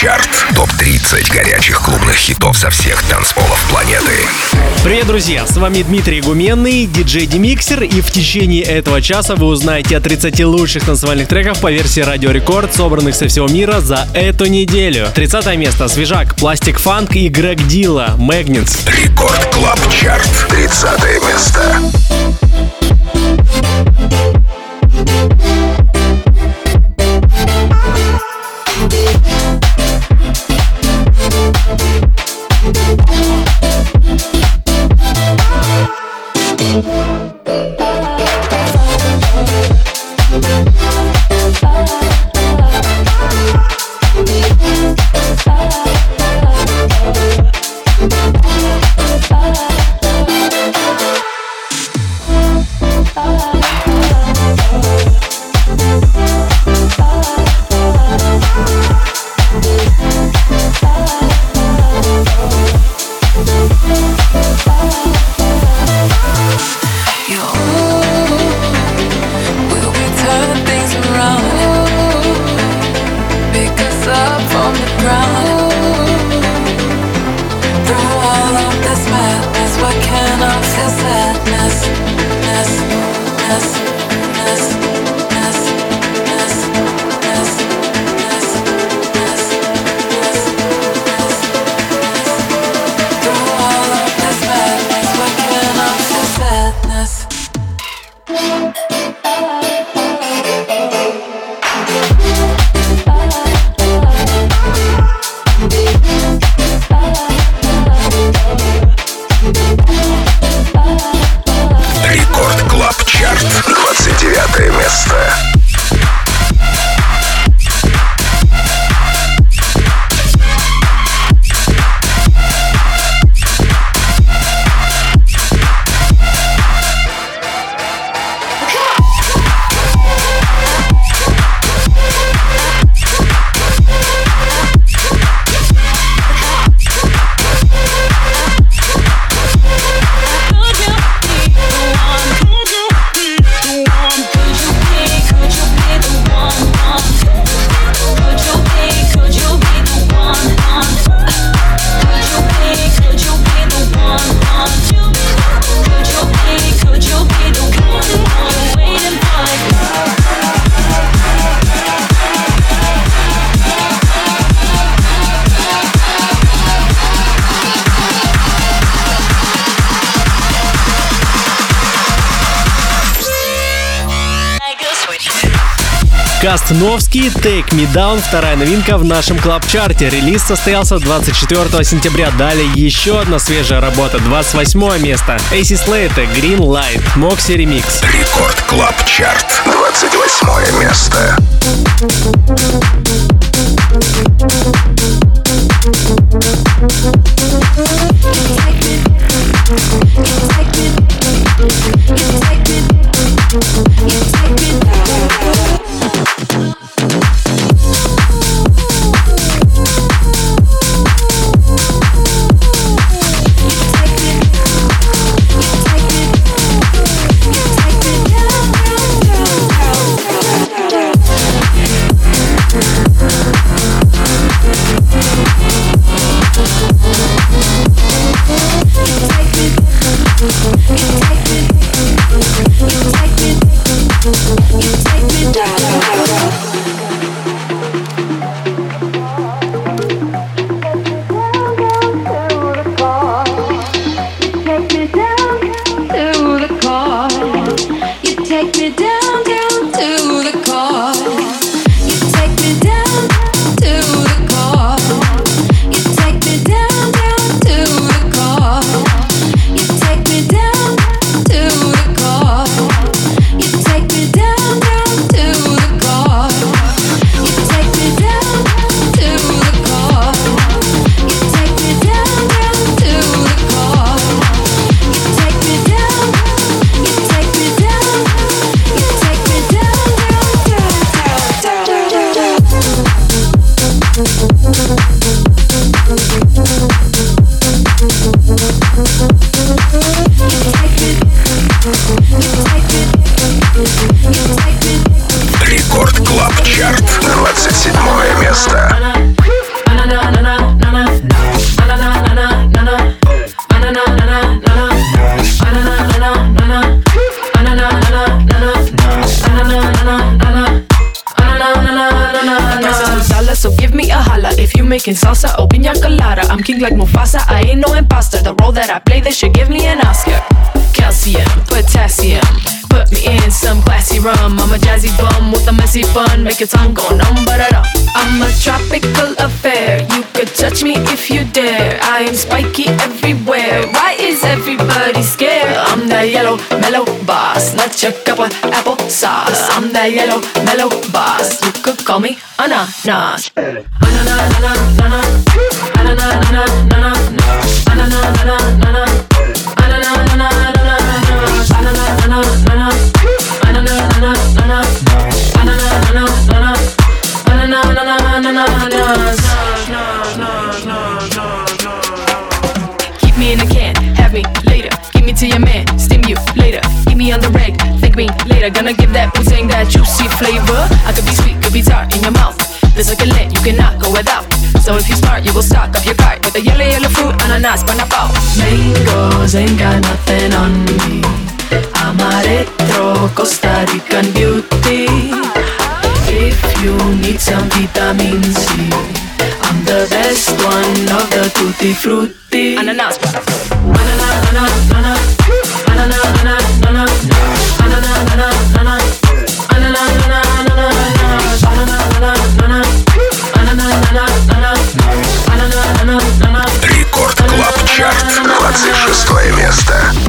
Чарт. Топ-30 горячих клубных хитов со всех танцполов планеты. Привет, друзья! С вами Дмитрий Гуменный, DJ Demixer, и в течение этого часа вы узнаете о 30 лучших танцевальных треков по версии Радио Рекорд, собранных со всего мира за эту неделю. 30 место Свежак, Plastik Funk и Грег Дила, Magnets. Record Club Chart. 30 место. Кастновский Take Me Down, вторая новинка в нашем клаб-чарте. Релиз состоялся 24 сентября. Далее еще одна свежая работа, 28 место. AC Slater Green Light, Moxie Remix. Record Club Chart, 28 место. making salsa, open your colada. I'm king like Mufasa, I ain't no that I play, they should give me an Oscar. Calcium, potassium. Put me in some classy rum. I'm a jazzy bum with a messy bun. Make your tongue go numb, but I'm a tropical affair. You could touch me if you dare. I am spiky everywhere. Why is everybody scared? I'm that yellow, mellow boss. Not your cup of apple sauce. I'm that yellow, mellow boss. You could call me ananas. Ananas, ananas, ananas, me later. Gonna give that pussing that juicy flavor. I could be sweet, could be tart in your mouth. This like a lit, you cannot go without. So if you smart, you will stock up your cart with a yellow, yellow fruit, ananas, pineapple. Mangoes ain't got nothing on me. I'm a retro Costa Rican beauty. If you need some vitamin C, I'm the best one of the tutti frutti. Ananas. Ananas, ananas, ananas. Ananas, ananas, ananas. Место.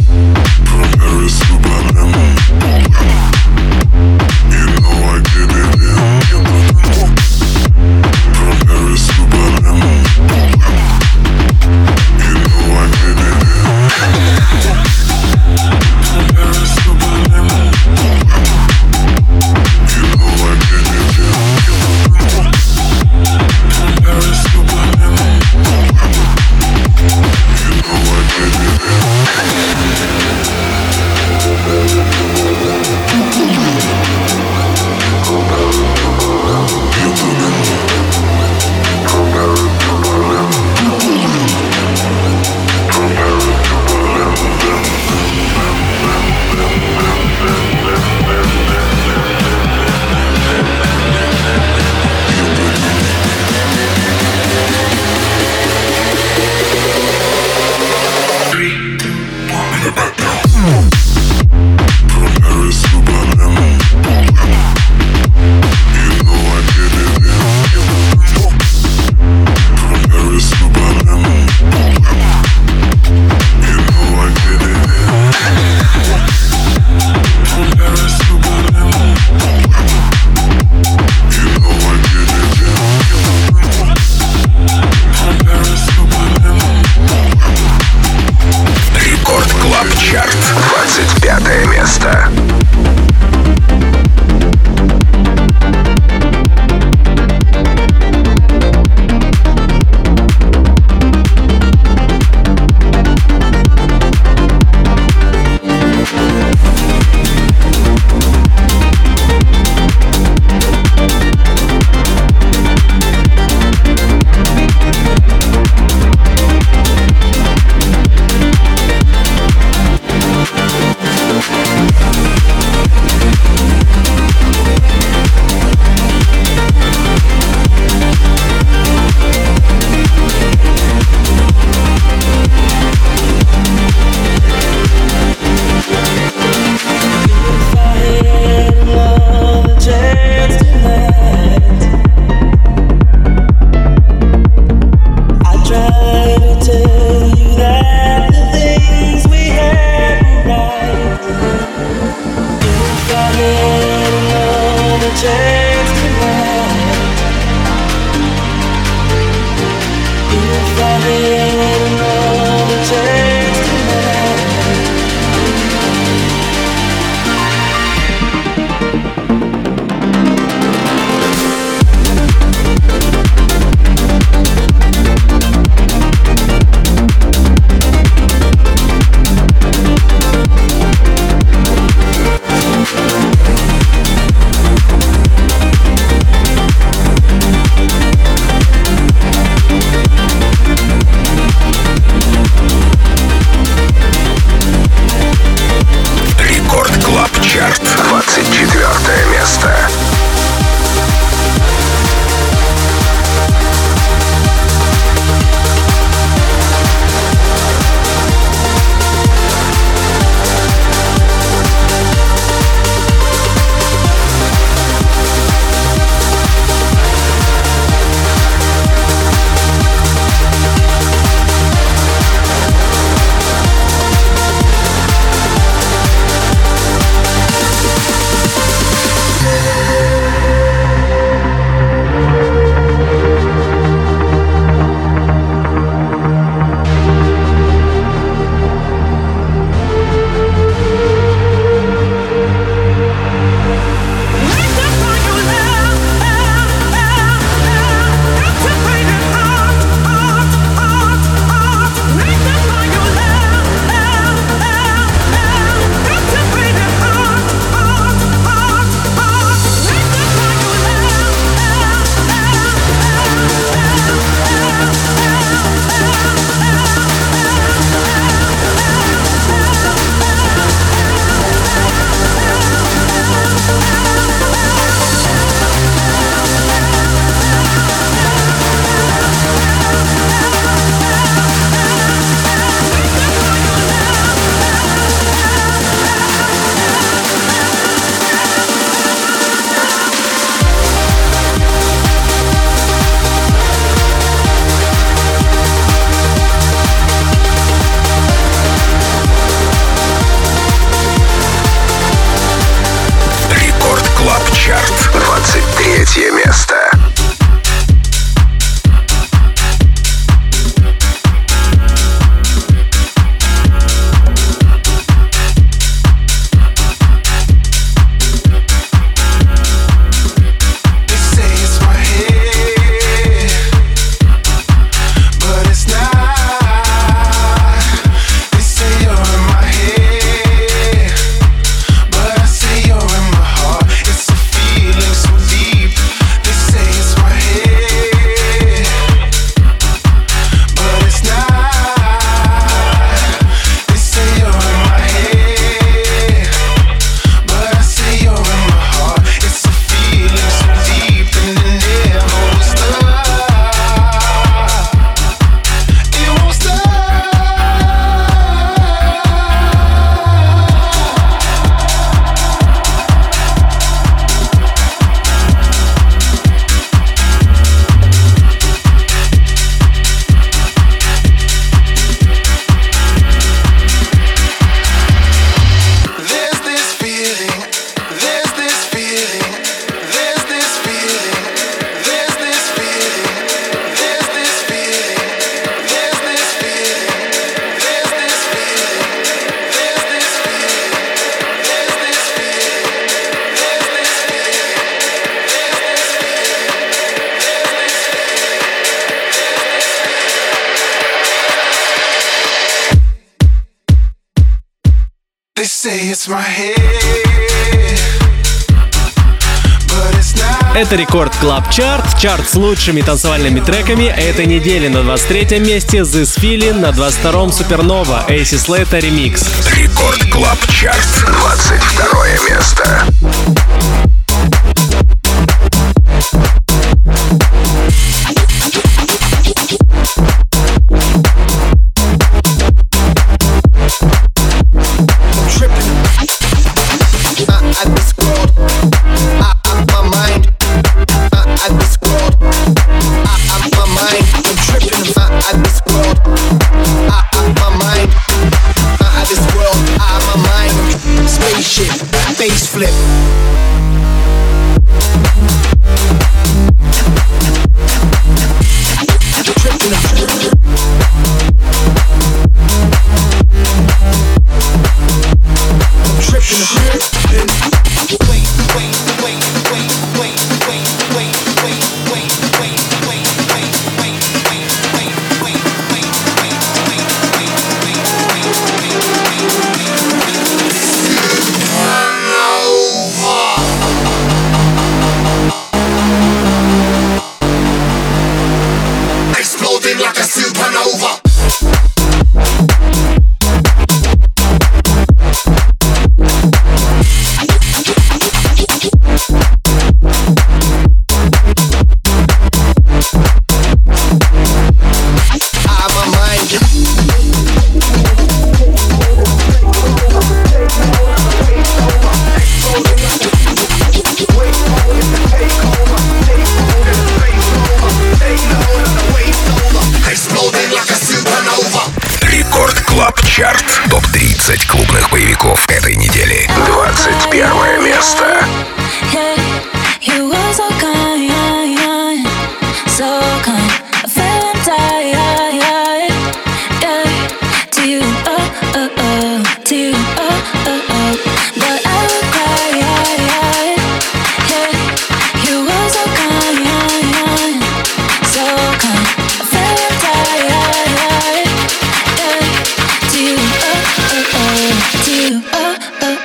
Это Record Club Chart, чарт с лучшими танцевальными треками этой недели на 23 месте This Feeling, на 22-м Supernova, AC Slater Remix. Record Club Chart, 22 место.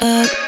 up.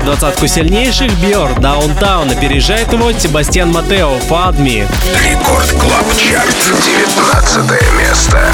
покидает двадцатку сильнейших Бьор Даунтаун. Опережает его Себастьян Матео Фадми. Рекорд Клаб Чарт, 19 место.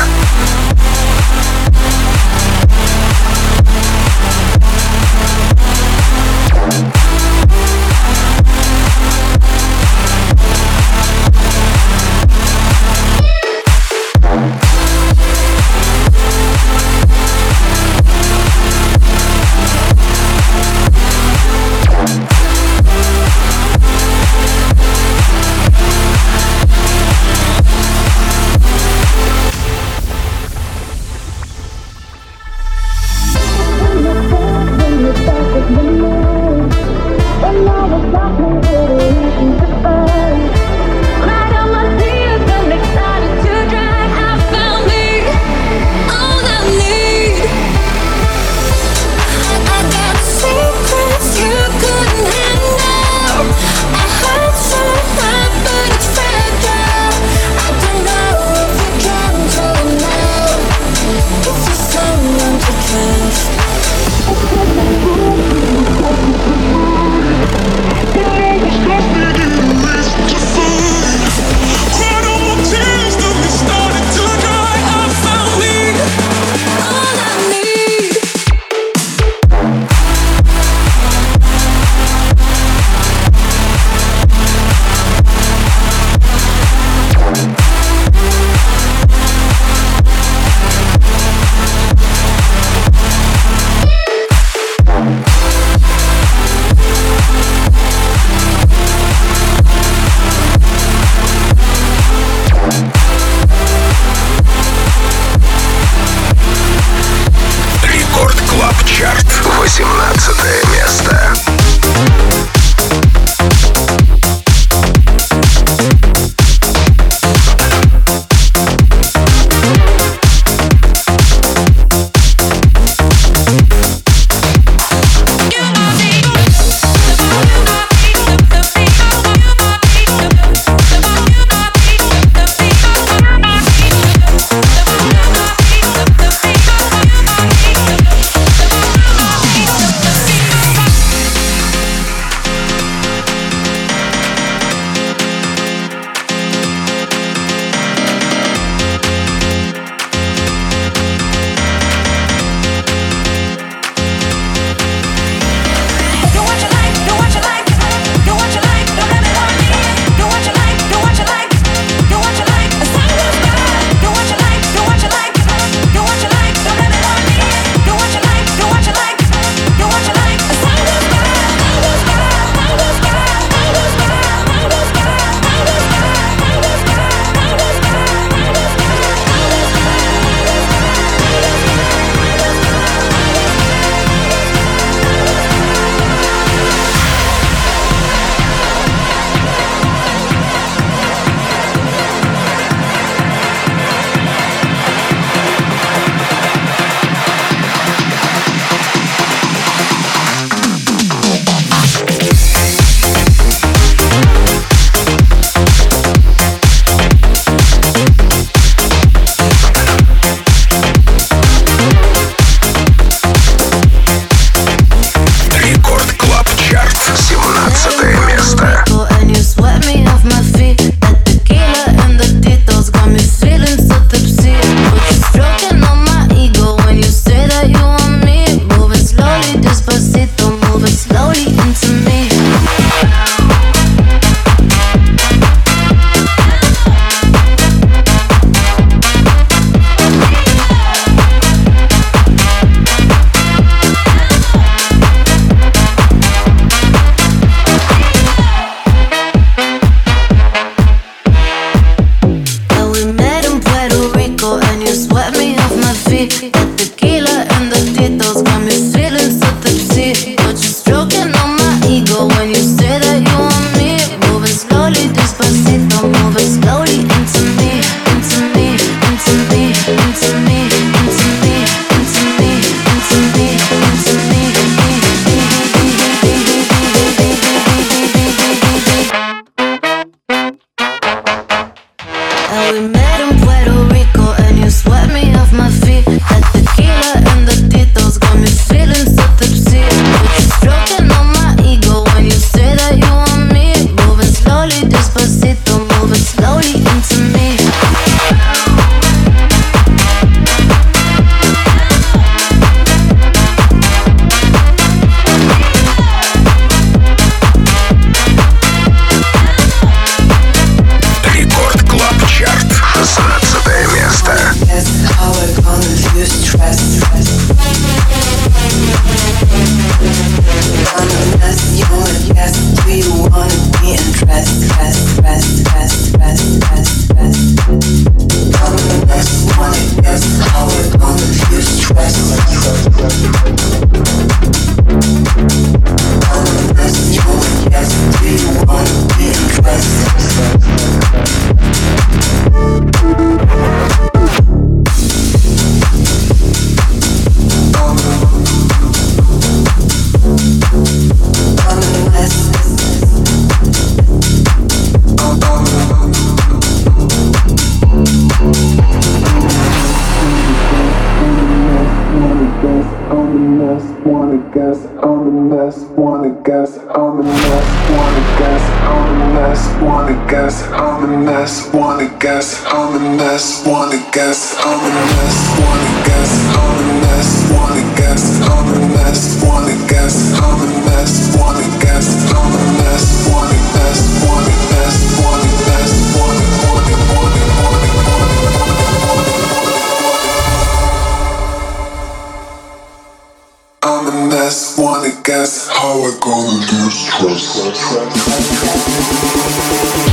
just wanna guess how I gonna lose.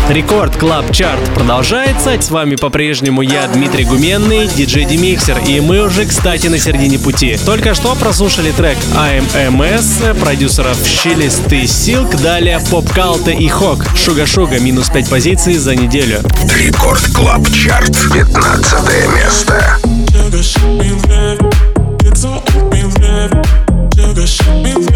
Рекорд Клаб Чарт продолжается. С вами по-прежнему я, Дмитрий Гуменный, диджей Демиксер. И мы уже, кстати, на середине пути. Только что прослушали трек AMMS, э, продюсеров Щелистый Силк, далее Поп Калта и Хок. Шуга Шуга, минус 5 позиций за неделю. Рекорд Клаб Чарт, 15 место. rush before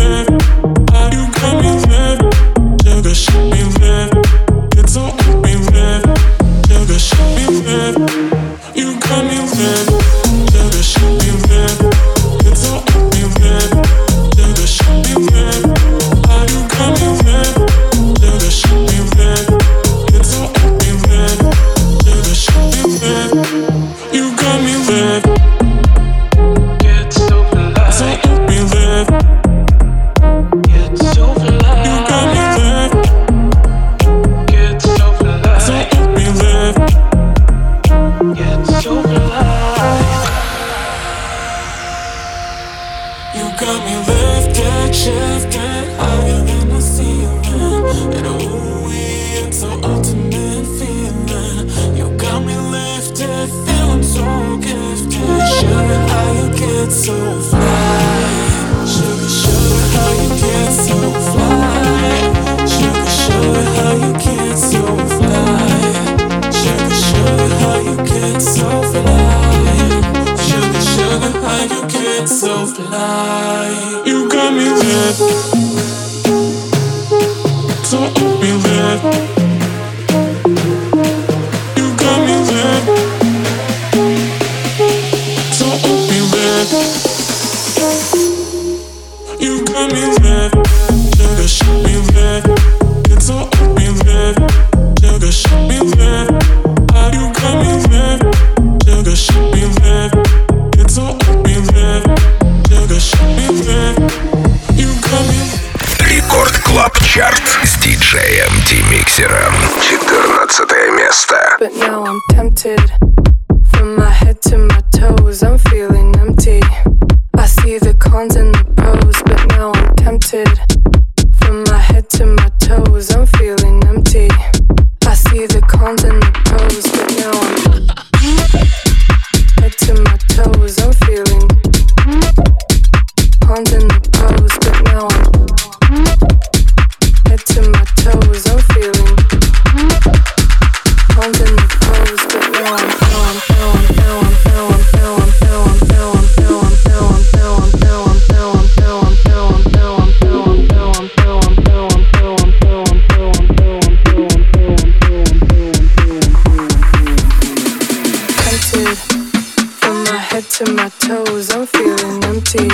toes, I'm feeling empty.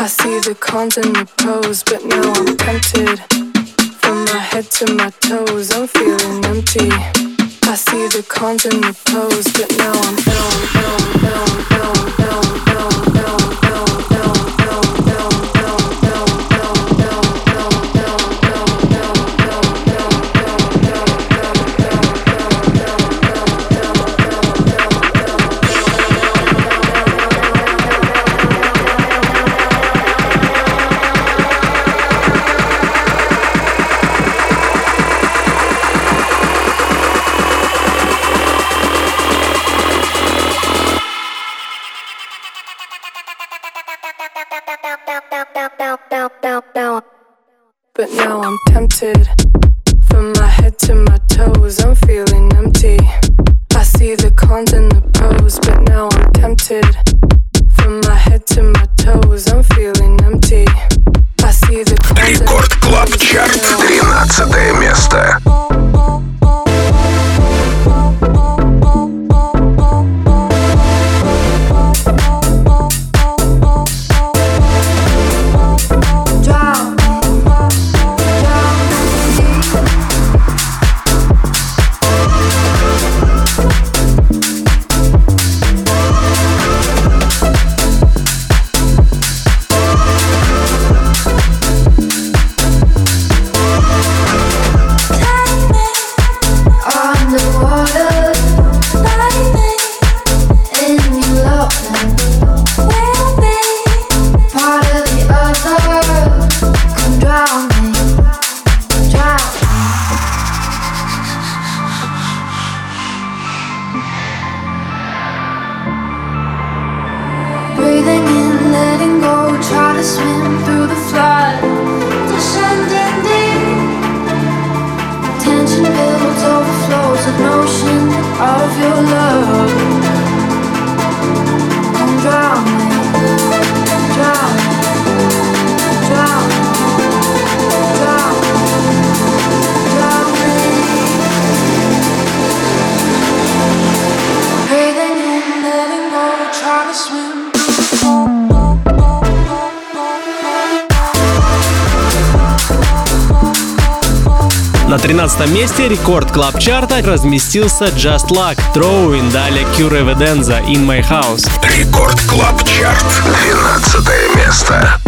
I see the cons and the pros, but now I'm tempted. From my head to my toes, I'm feeling empty. I see the cons and the pros, but now I'm, now I'm, now now I'm. but now I'm tempted. Месте рекорд клаб чарта разместился Just Luck, Throwing, далее Cure Evidenza, In My House. Рекорд клаб чарт. 12 место.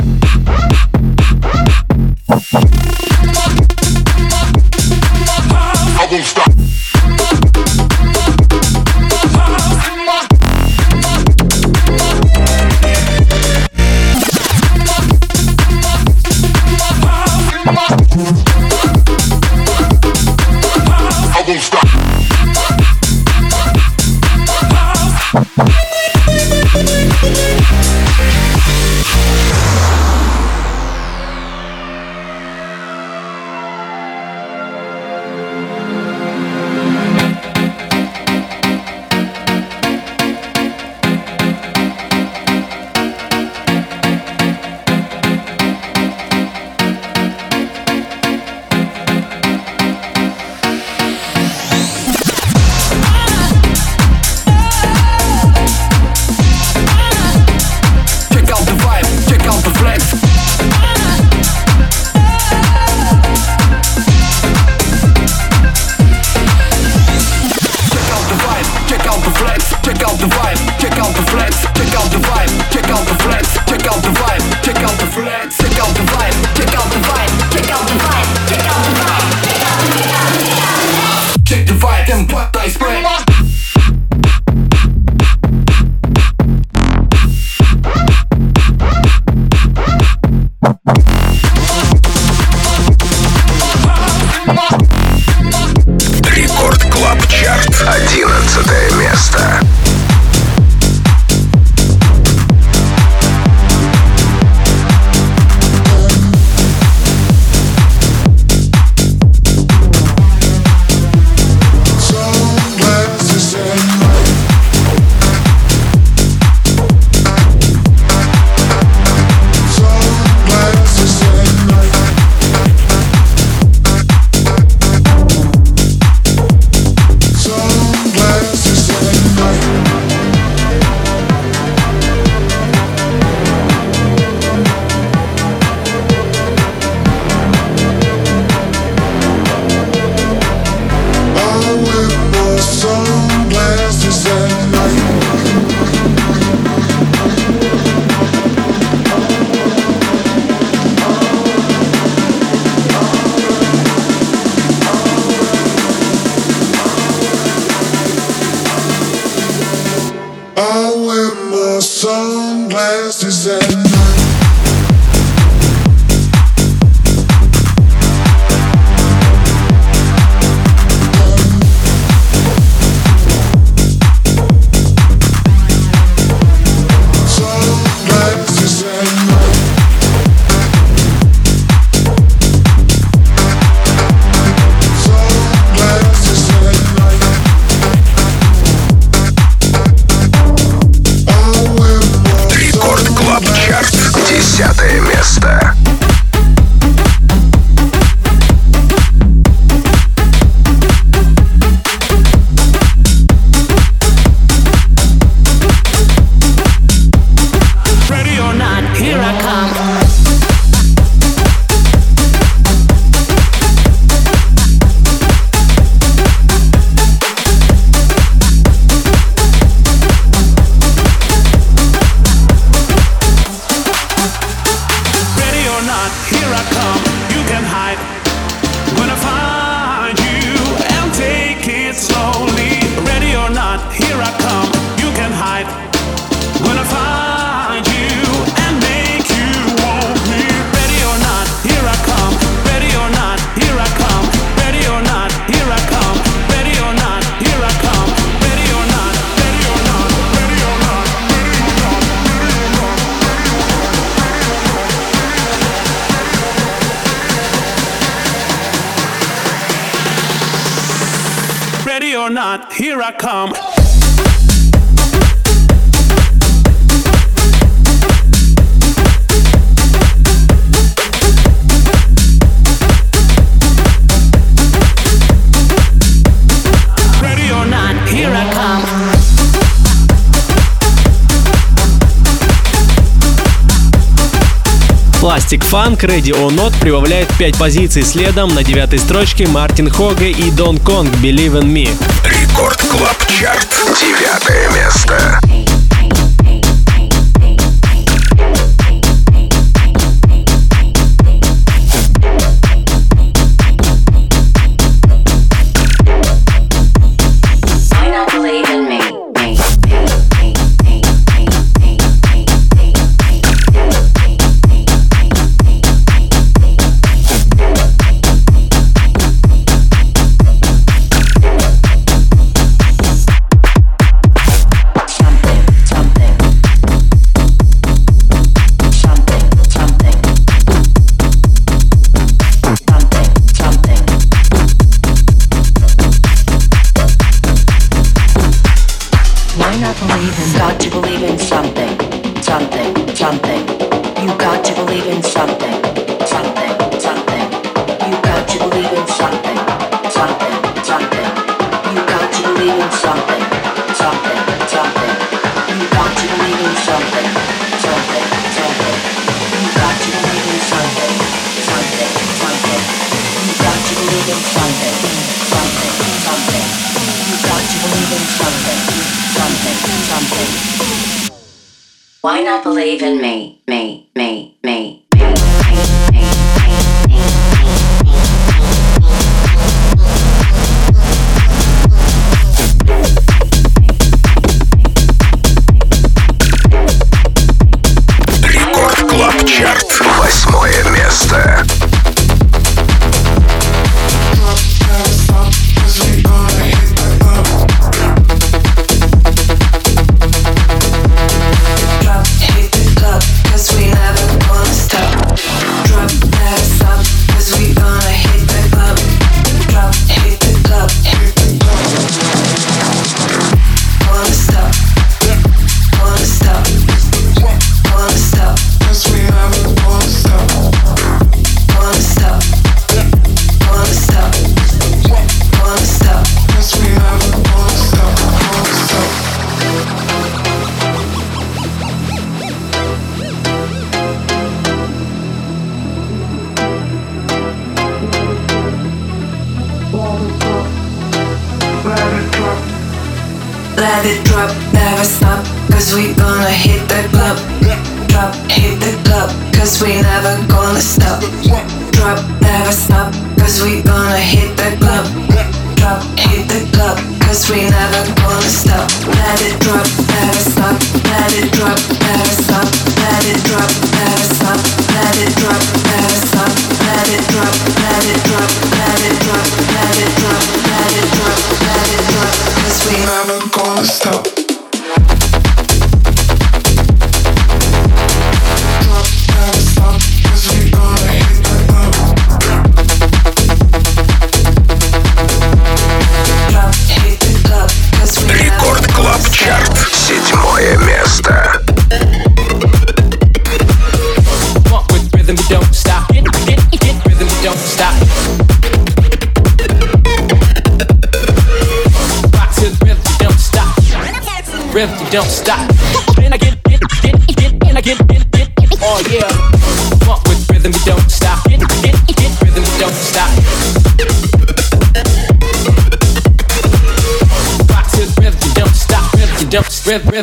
Funk Ready or Not прибавляет 5 позиций следом на девятой строчке Мартин Хоге и Дон Конг Believe in Me. Record Club Chart. Девятое место.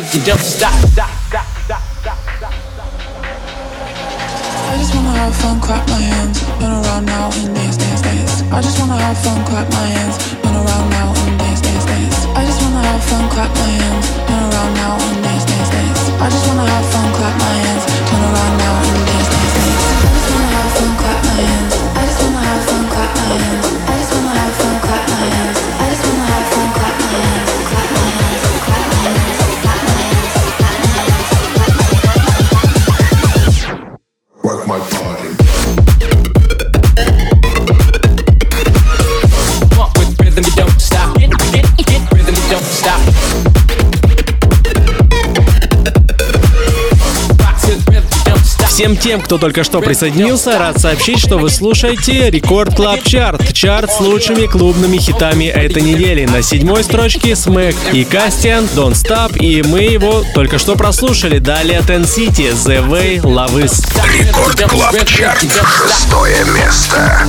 you don't stop, stop. Тем, кто только что присоединился, рад сообщить, что вы слушаете Record Club Chart. Чарт с лучшими клубными хитами этой недели. На седьмой строчке Смэк и Кастиан, Don't Stop, и мы его только что прослушали. Далее Ten City, The Way, Love Is. Record Club Chart. Шестое место.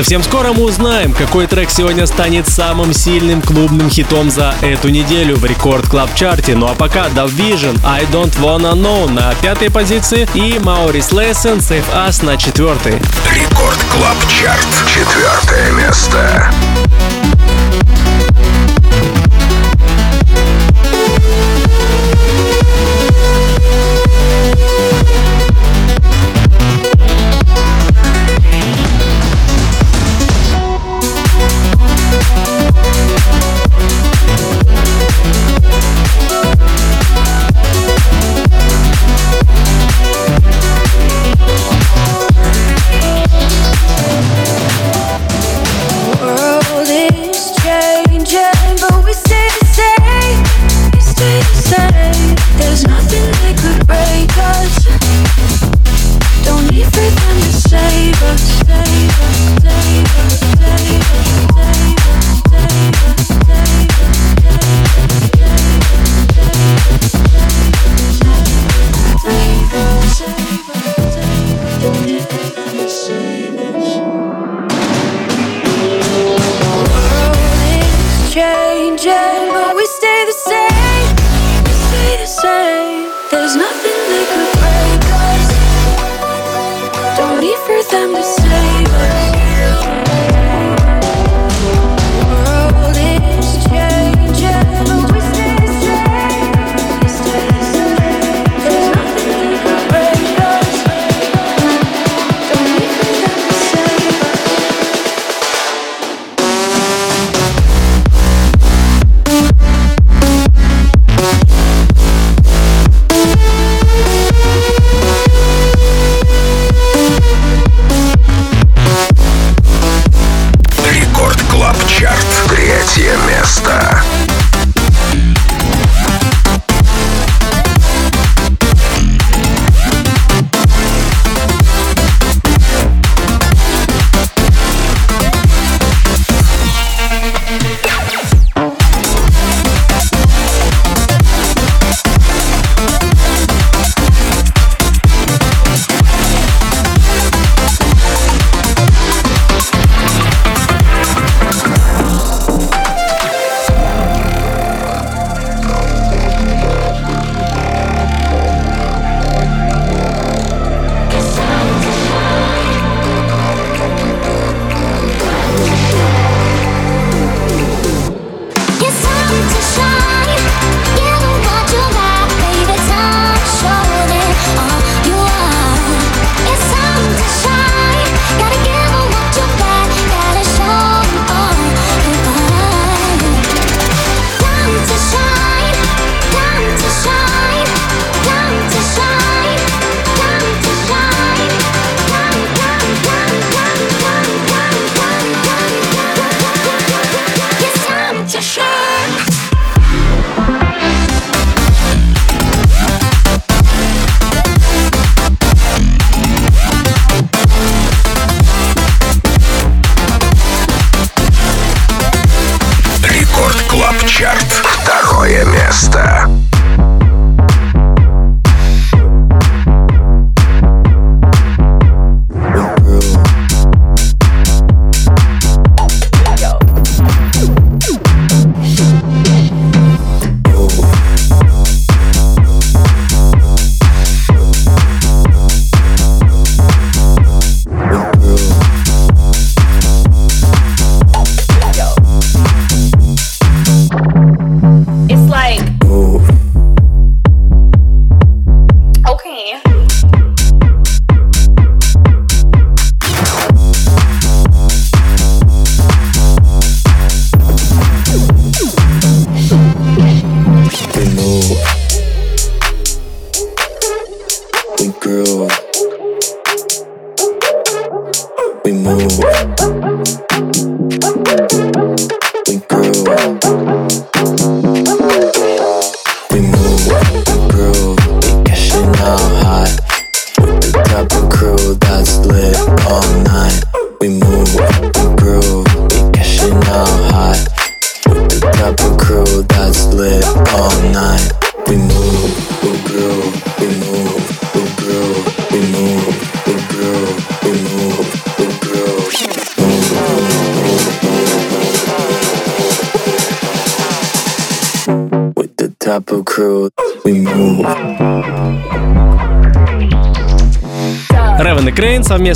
Совсем скоро мы узнаем, какой трек сегодня станет самым сильным клубным хитом за эту неделю в Record Club Chart е. Ну а пока Dove Vision, I Don't Wanna Know на пятой позиции и Maurice Lesson Save Us на четвертой. Record Club Chart. Четвертое место.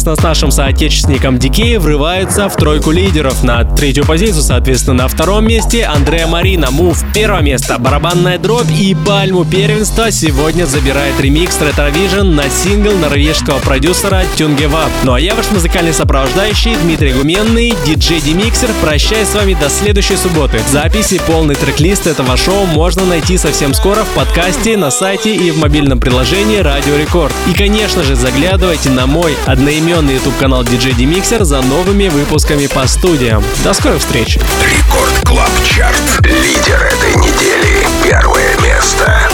Совместно с нашим соотечественником Дикей врывается в тройку лидеров. На третью позицию, соответственно, на втором месте Андреа Марина, Мув. Первое место, барабанная дробь и пальму первенства сегодня забирает ремикс Retrovision на сингл норвежского продюсера Тюнгева. Ну а я ваш музыкальный сопровождающий Дмитрий Гуменный, диджей Демиксер. Прощаюсь с вами до следующей субботы. Записи полный трек-лист этого шоу можно найти совсем скоро в подкасте, на сайте и в мобильном приложении Радио Рекорд. И, конечно же, заглядывайте на мой мой одноименный YouTube канал DJ Demixer за новыми выпусками по студиям. До скорых встреч! Record Club Chart. Лидер этой недели. Первое место.